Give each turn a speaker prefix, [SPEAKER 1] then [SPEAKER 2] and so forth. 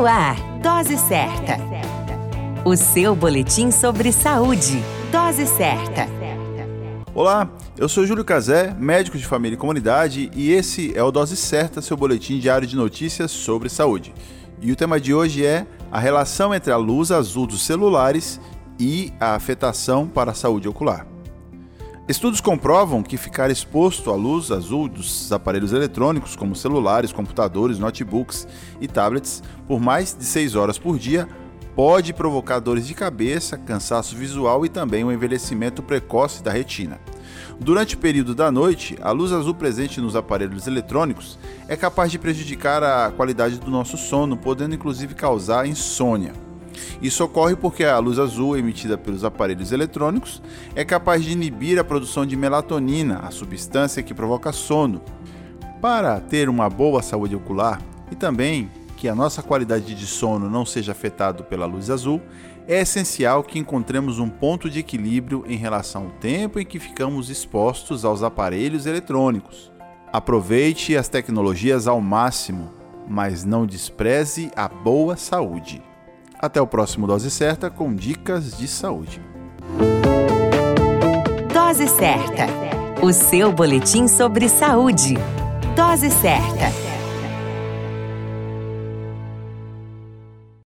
[SPEAKER 1] No ar, Dose Certa. O seu boletim sobre saúde. Dose Certa.
[SPEAKER 2] Olá, eu sou Júlio Cazé, médico de família e comunidade, e esse é o Dose Certa, seu boletim diário de notícias sobre saúde. E o tema de hoje é a relação entre a luz azul dos celulares e a afetação para a saúde ocular. Estudos comprovam que ficar exposto à luz azul dos aparelhos eletrônicos, como celulares, computadores, notebooks e tablets, por mais de 6 horas por dia, pode provocar dores de cabeça, cansaço visual e também um envelhecimento precoce da retina. Durante o período da noite, a luz azul presente nos aparelhos eletrônicos é capaz de prejudicar a qualidade do nosso sono, podendo inclusive causar insônia. Isso ocorre porque a luz azul emitida pelos aparelhos eletrônicos é capaz de inibir a produção de melatonina, a substância que provoca sono. Para ter uma boa saúde ocular e também que a nossa qualidade de sono não seja afetada pela luz azul, é essencial que encontremos um ponto de equilíbrio em relação ao tempo em que ficamos expostos aos aparelhos eletrônicos. Aproveite as tecnologias ao máximo, mas não despreze a boa saúde. Até o próximo Dose Certa com dicas de saúde.
[SPEAKER 1] Dose Certa. O seu boletim sobre saúde. Dose Certa.